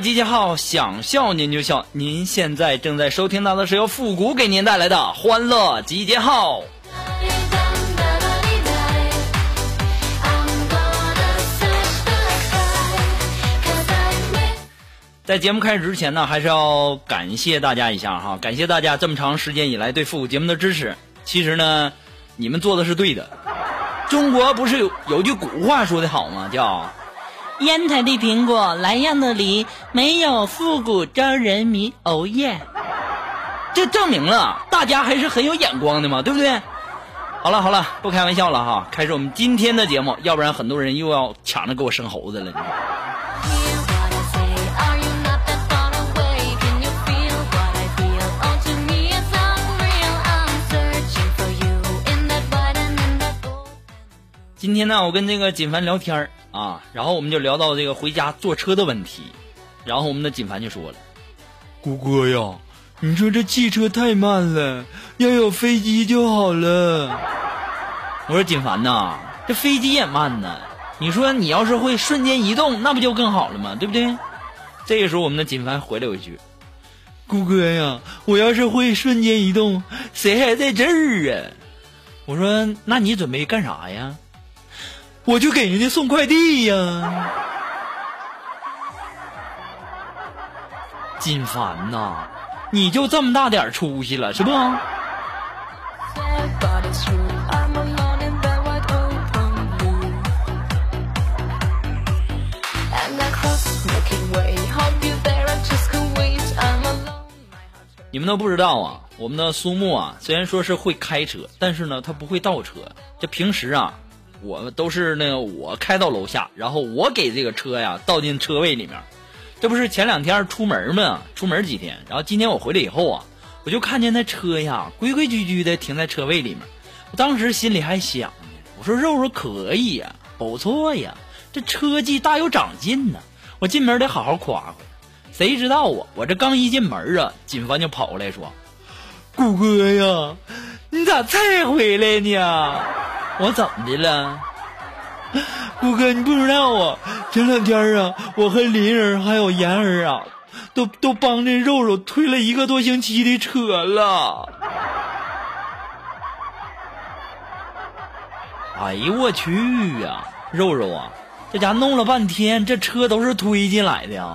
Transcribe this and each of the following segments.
集结号，想笑您就笑。您现在正在收听到的是由复古给您带来的欢乐集结号。在节目开始之前呢，还是要感谢大家一下哈，感谢大家这么长时间以来对复古节目的支持。其实呢，你们做的是对的。中国不是有有句古话说的好吗？叫烟台的苹果，莱阳的梨，没有复古招人迷。哦耶！这证明了大家还是很有眼光的嘛，对不对？好了好了，不开玩笑了哈，开始我们今天的节目，要不然很多人又要抢着给我生猴子了。今天呢，我跟这个锦凡聊天啊，然后我们就聊到这个回家坐车的问题，然后我们的锦凡就说了：“谷哥呀，你说这汽车太慢了，要有飞机就好了。”我说：“锦凡呐，这飞机也慢呢，你说你要是会瞬间移动，那不就更好了吗？对不对？”这个时候，我们的锦凡回了我一句：“谷哥呀，我要是会瞬间移动，谁还在这儿啊？”我说：“那你准备干啥呀？”我就给人家送快递呀，金凡呐，你就这么大点出息了是不？你们都不知道啊，我们的苏木啊，虽然说是会开车，但是呢，他不会倒车。这平时啊。我都是那个我开到楼下，然后我给这个车呀倒进车位里面。这不是前两天出门嘛？出门几天，然后今天我回来以后啊，我就看见那车呀规规矩矩的停在车位里面。我当时心里还想呢，我说肉肉可以呀，不错呀，这车技大有长进呢。我进门得好好夸夸。谁知道啊，我这刚一进门啊，锦凡就跑过来说：“谷哥呀，你咋才回来呢？”我怎么的了，谷哥？你不知道啊，前两天啊，我和林儿还有妍儿啊，都都帮着肉肉推了一个多星期的车了。哎呦我去呀，肉肉啊，这家弄了半天，这车都是推进来的呀。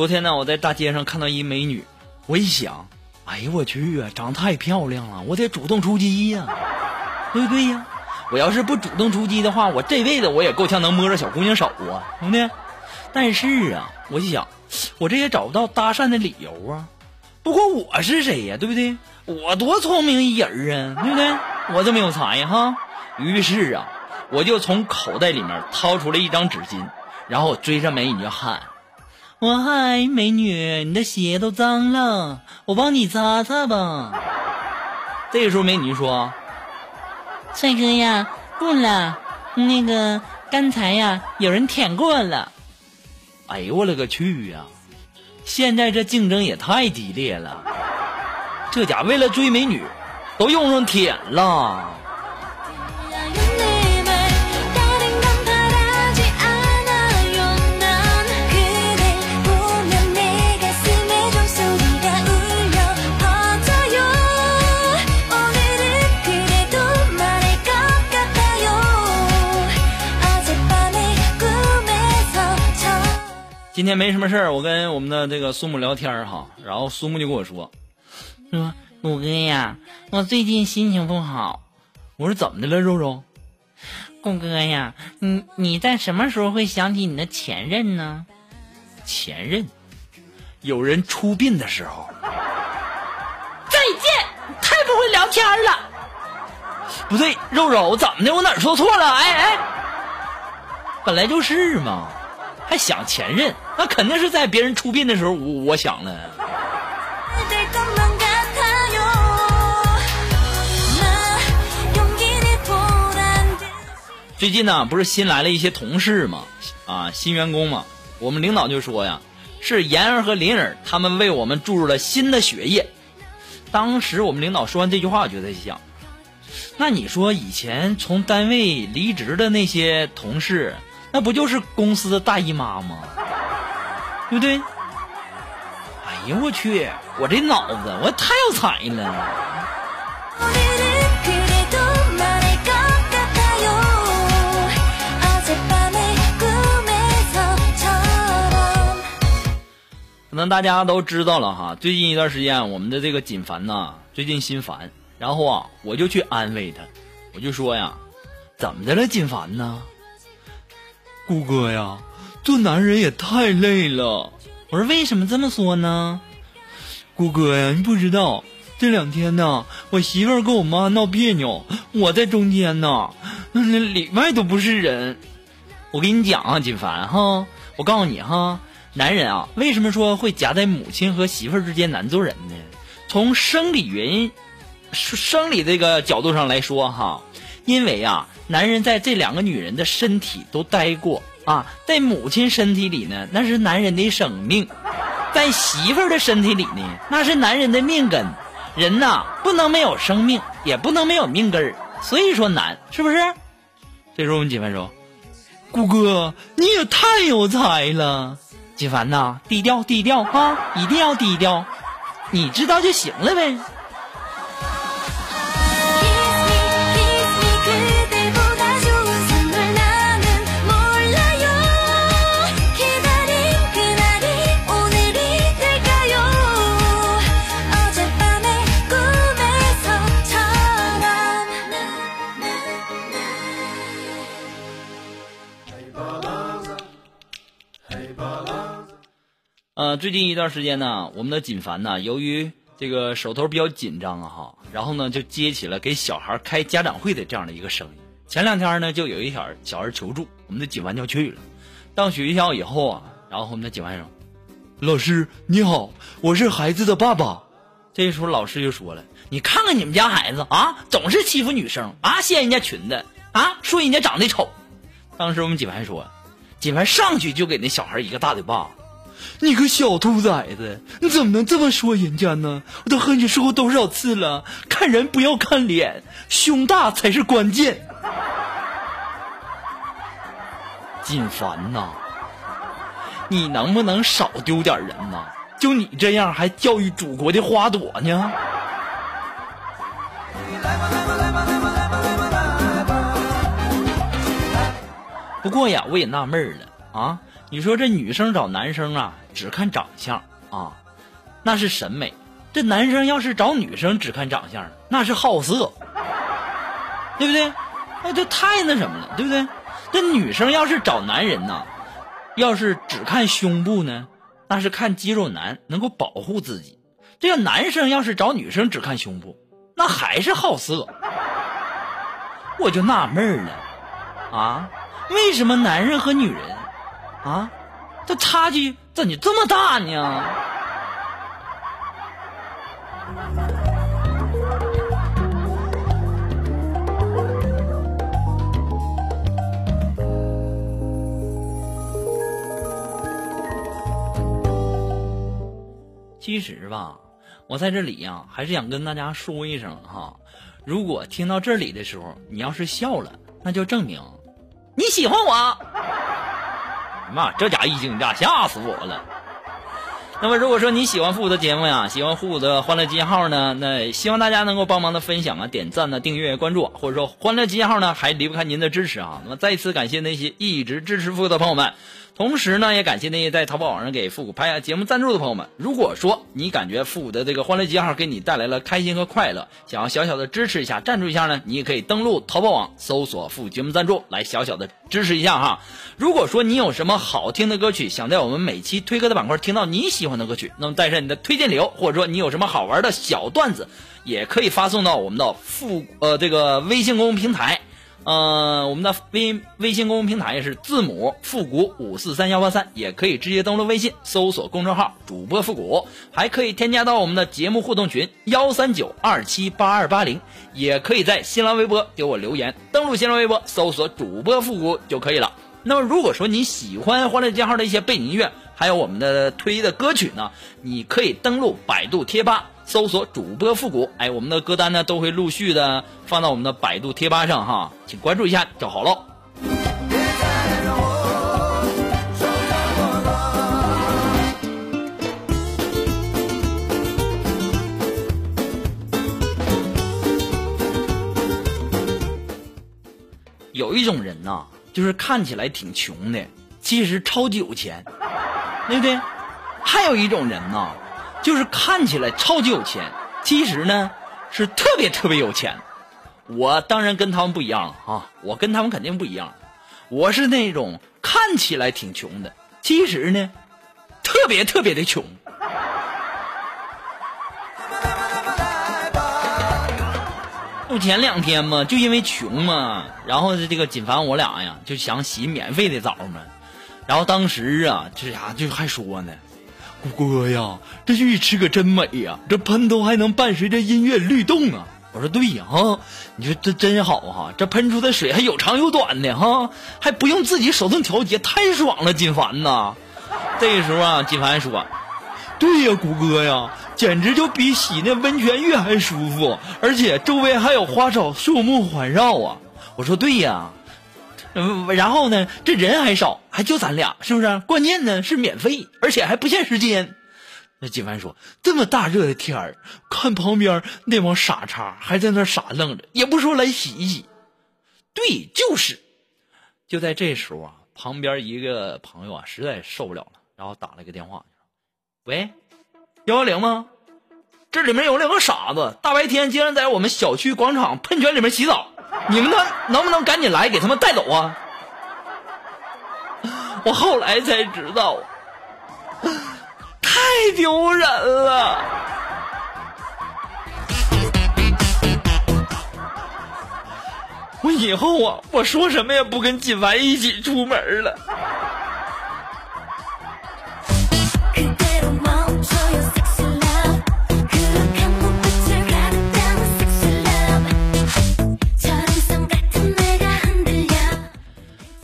昨天呢，我在大街上看到一美女，我一想，哎呦我去啊，长太漂亮了，我得主动出击呀，对不对呀？我要是不主动出击的话，我这辈子我也够呛能摸着小姑娘手啊，兄弟？但是啊，我就想，我这也找不到搭讪的理由啊。不过我是谁呀，对不对？我多聪明一人啊，对不对？我这么有才哈。于是啊，我就从口袋里面掏出了一张纸巾，然后追上美女就喊。我嗨，美女，你的鞋都脏了，我帮你擦擦吧。这个时候，美女说：“帅哥呀，不了，那个刚才呀，有人舔过了。”哎呦我勒个去呀！现在这竞争也太激烈了，这家为了追美女，都用上舔了。今天没什么事儿，我跟我们的这个苏木聊天哈，然后苏木就跟我说，说五哥呀，我最近心情不好。我说怎么的了，肉肉？虎哥呀，你你在什么时候会想起你的前任呢？前任，有人出殡的时候。再见，太不会聊天了。不对，肉肉怎么的？我哪儿说错了？哎哎，本来就是嘛，还想前任，那肯定是在别人出殡的时候，我我想了。最近呢，不是新来了一些同事嘛，啊，新员工嘛，我们领导就说呀，是妍儿和林儿他们为我们注入了新的血液。当时我们领导说完这句话，我就在想，那你说以前从单位离职的那些同事，那不就是公司的大姨妈吗？对不对？哎呀，我去，我这脑子我太有才了。可能大家都知道了哈，最近一段时间我们的这个锦凡呐，最近心烦，然后啊，我就去安慰他，我就说呀，怎么的了，锦凡呢？顾哥呀，做男人也太累了。我说为什么这么说呢？顾哥呀，你不知道，这两天呢，我媳妇儿跟我妈闹别扭，我在中间呢，那里外都不是人。我跟你讲啊，锦凡哈，我告诉你哈。男人啊，为什么说会夹在母亲和媳妇儿之间难做人呢？从生理原因、生理这个角度上来说哈，因为啊，男人在这两个女人的身体都待过啊，在母亲身体里呢，那是男人的生命；在媳妇儿的身体里呢，那是男人的命根。人呐，不能没有生命，也不能没有命根儿，所以说难，是不是？这时候我们几分钟，顾哥，你也太有才了。金凡呐，低调低调啊，一定要低调，你知道就行了呗。最近一段时间呢，我们的锦凡呢，由于这个手头比较紧张啊哈，然后呢就接起了给小孩开家长会的这样的一个生意。前两天呢，就有一小小孩求助，我们的锦凡就去了。到学校以后啊，然后我们的锦凡说：“老师你好，我是孩子的爸爸。”这时候老师就说了：“你看看你们家孩子啊，总是欺负女生啊，掀人家裙子啊，说人家长得丑。”当时我们锦凡说：“锦凡上去就给那小孩一个大嘴巴。”你个小兔崽子，你怎么能这么说人家呢？我都和你说过多少次了，看人不要看脸，胸大才是关键。锦凡呐，你能不能少丢点人呐？就你这样还教育祖国的花朵呢？不过呀，我也纳闷了啊。你说这女生找男生啊，只看长相啊，那是审美；这男生要是找女生只看长相，那是好色，对不对？那这太那什么了，对不对？这女生要是找男人呢，要是只看胸部呢，那是看肌肉男，能够保护自己；这个男生要是找女生只看胸部，那还是好色。我就纳闷了，啊，为什么男人和女人？啊，这差距怎么这么大呢？其实吧，我在这里呀，还是想跟大家说一声哈，如果听到这里的时候，你要是笑了，那就证明你喜欢我。妈，这家一惊一乍，吓死我了！那么如果说你喜欢复古的节目呀，喜欢复古的欢乐集结号呢，那希望大家能够帮忙的分享啊、点赞呢、订阅、关注，或者说欢乐集结号呢还离不开您的支持啊。那么再次感谢那些一直支持复古的朋友们。同时呢，也感谢那些在淘宝网上给复古拍下节目赞助的朋友们。如果说你感觉复古的这个欢乐集号给你带来了开心和快乐，想要小小的支持一下、赞助一下呢，你也可以登录淘宝网搜索“复古节目赞助”来小小的支持一下哈。如果说你有什么好听的歌曲，想在我们每期推歌的板块听到你喜欢的歌曲，那么带上你的推荐理由，或者说你有什么好玩的小段子，也可以发送到我们的复呃这个微信公众平台。呃，我们的微微信公众平台是字母复古五四三幺八三，也可以直接登录微信搜索公众号主播复古，还可以添加到我们的节目互动群幺三九二七八二八零，也可以在新浪微博给我留言，登录新浪微博搜索主播复古就可以了。那么如果说你喜欢欢乐街号的一些背景音乐，还有我们的推的歌曲呢，你可以登录百度贴吧。搜索主播复古，哎，我们的歌单呢都会陆续的放到我们的百度贴吧上哈，请关注一下就好喽。有一种人呐，就是看起来挺穷的，其实超级有钱，对不对？还有一种人呢。就是看起来超级有钱，其实呢是特别特别有钱。我当然跟他们不一样啊，我跟他们肯定不一样。我是那种看起来挺穷的，其实呢特别特别的穷。不前两天嘛，就因为穷嘛，然后这个锦凡我俩呀就想洗免费的澡嘛，然后当时啊这家就还说呢。谷哥呀，这浴池可真美呀！这喷头还能伴随着音乐律动啊！我说对呀，哈，你说这真好哈，这喷出的水还有长有短的哈，还不用自己手动调节，太爽了！金凡呐，这个时候啊，金凡说：“对呀，谷歌呀，简直就比洗那温泉浴还舒服，而且周围还有花草树木环绕啊！”我说对呀。然后呢？这人还少，还就咱俩，是不是？关键呢是免费，而且还不限时间。那金凡说：“这么大热的天儿，看旁边那帮傻叉还在那傻愣着，也不说来洗一洗。”对，就是。就在这时候啊，旁边一个朋友啊实在受不了了，然后打了个电话：“喂，幺幺零吗？这里面有两个傻子，大白天竟然在我们小区广场喷泉里面洗澡。”你们能能不能赶紧来给他们带走啊？我后来才知道，太丢人了。我以后啊，我说什么也不跟锦凡一起出门了。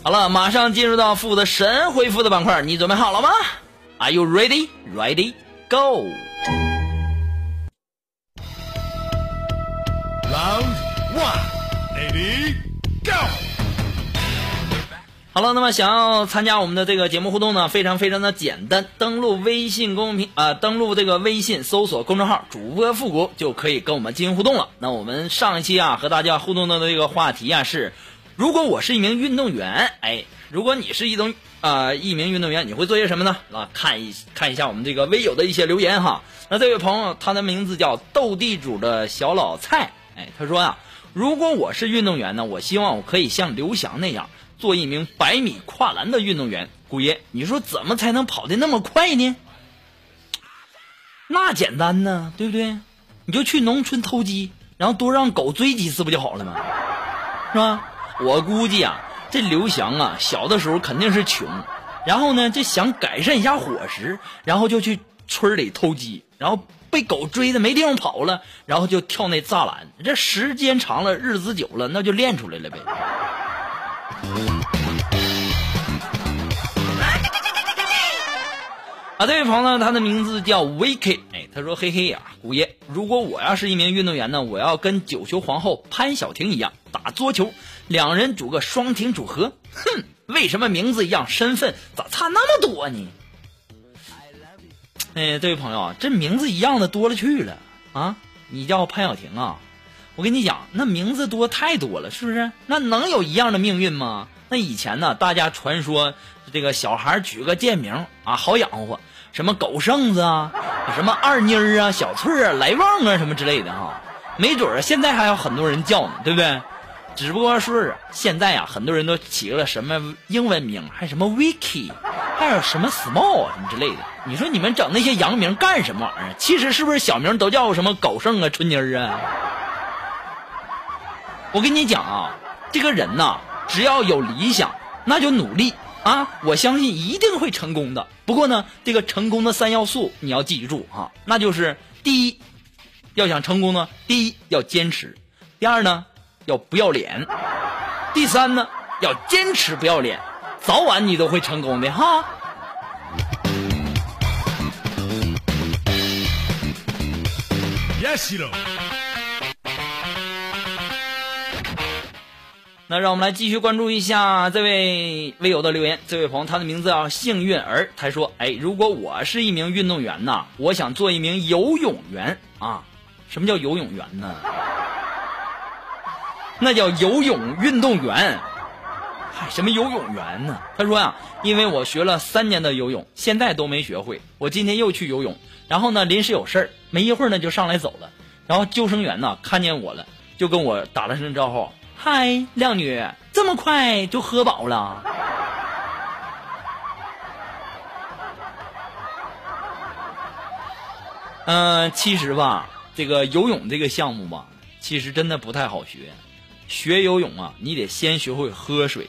好了，马上进入到负的神回复的板块，你准备好了吗？Are you ready? Ready? Go! Round one, ready? Go! 好了，那么想要参加我们的这个节目互动呢，非常非常的简单，登录微信公众平啊，登录这个微信搜索公众号主播复古就可以跟我们进行互动了。那我们上一期啊和大家互动的这个话题啊是。如果我是一名运动员，哎，如果你是一种啊一名运动员，你会做些什么呢？啊，看一看一下我们这个微友的一些留言哈。那这位朋友，他的名字叫斗地主的小老蔡，哎，他说呀，如果我是运动员呢，我希望我可以像刘翔那样做一名百米跨栏的运动员。姑爷，你说怎么才能跑得那么快呢？那简单呢，对不对？你就去农村偷鸡，然后多让狗追几次不就好了吗？是吧？我估计啊，这刘翔啊，小的时候肯定是穷，然后呢，就想改善一下伙食，然后就去村里偷鸡，然后被狗追的没地方跑了，然后就跳那栅栏。这时间长了，日子久了，那就练出来了呗。啊，这位朋友，他的名字叫 Vicky，哎，他说：“嘿嘿呀，古爷，如果我要是一名运动员呢，我要跟九球皇后潘晓婷一样打桌球。”两人组个双停组合，哼，为什么名字一样，身份咋差那么多呢？哎，这位朋友啊，这名字一样的多了去了啊！你叫潘晓婷啊？我跟你讲，那名字多太多了，是不是？那能有一样的命运吗？那以前呢，大家传说这个小孩取个贱名啊，好养活，什么狗剩子啊，什么二妮儿啊、小翠儿啊、来旺啊，什么之类的哈。没准儿现在还有很多人叫呢，对不对？只不过说是现在啊，很多人都起了什么英文名，还什么 Vicky，还有什么 Small 什么之类的。你说你们整那些洋名干什么玩意儿？其实是不是小名都叫什么狗剩啊、春妮儿啊？我跟你讲啊，这个人呐，只要有理想，那就努力啊！我相信一定会成功的。不过呢，这个成功的三要素你要记住哈，那就是第一，要想成功呢，第一要坚持，第二呢。要不要脸？第三呢，要坚持不要脸，早晚你都会成功的哈。Yes，那让我们来继续关注一下这位微友的留言。这位朋友，他的名字叫幸运儿，他说：“哎，如果我是一名运动员呐，我想做一名游泳员啊。什么叫游泳员呢？”那叫游泳运动员，嗨，什么游泳员呢？他说呀，因为我学了三年的游泳，现在都没学会。我今天又去游泳，然后呢，临时有事儿，没一会儿呢就上来走了。然后救生员呢看见我了，就跟我打了声招呼：“嗨，靓女，这么快就喝饱了？”嗯，其实吧，这个游泳这个项目吧，其实真的不太好学。学游泳啊，你得先学会喝水。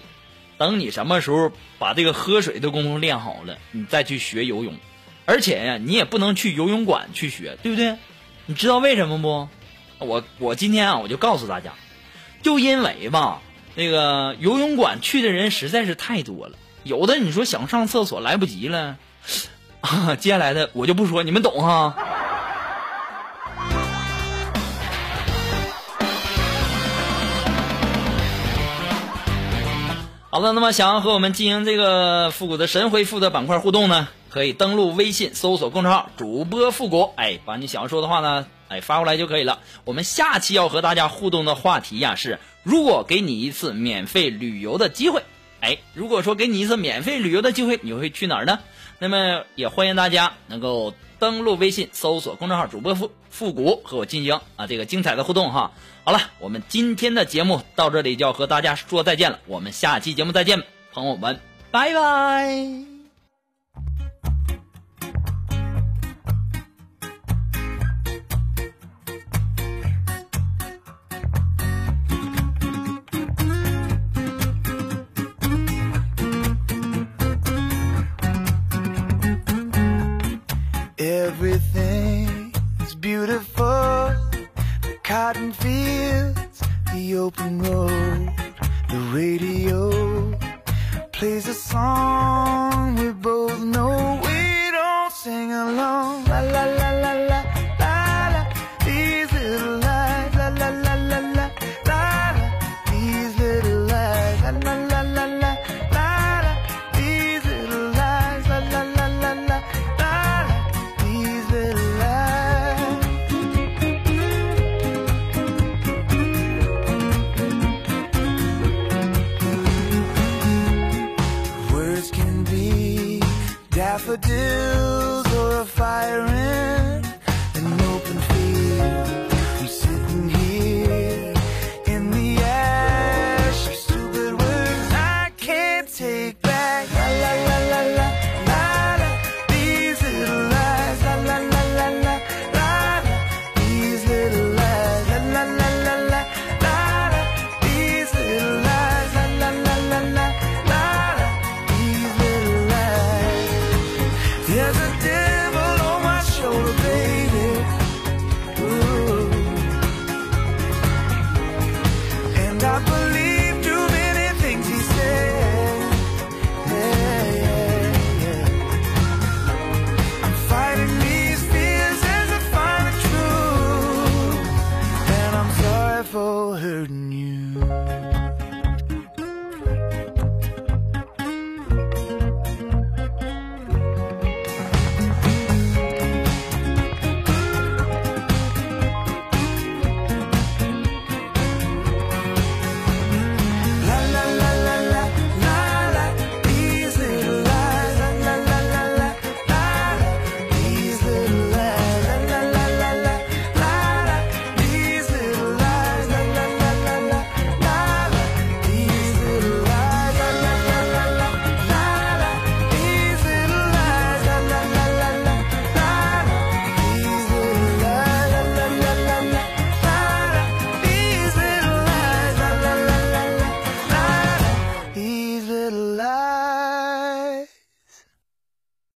等你什么时候把这个喝水的功夫练好了，你再去学游泳。而且呀，你也不能去游泳馆去学，对不对？你知道为什么不？我我今天啊，我就告诉大家，就因为吧，那个游泳馆去的人实在是太多了，有的你说想上厕所来不及了，接下来的我就不说，你们懂哈。好的，那么想要和我们进行这个复古的神回复的板块互动呢，可以登录微信搜索公众号“主播复古”，哎，把你想要说的话呢，哎发过来就可以了。我们下期要和大家互动的话题呀是：如果给你一次免费旅游的机会，哎，如果说给你一次免费旅游的机会，你会去哪儿呢？那么也欢迎大家能够登录微信搜索公众号“主播复复古”和我进行啊这个精彩的互动哈。好了，我们今天的节目到这里就要和大家说再见了。我们下期节目再见，朋友们，拜拜。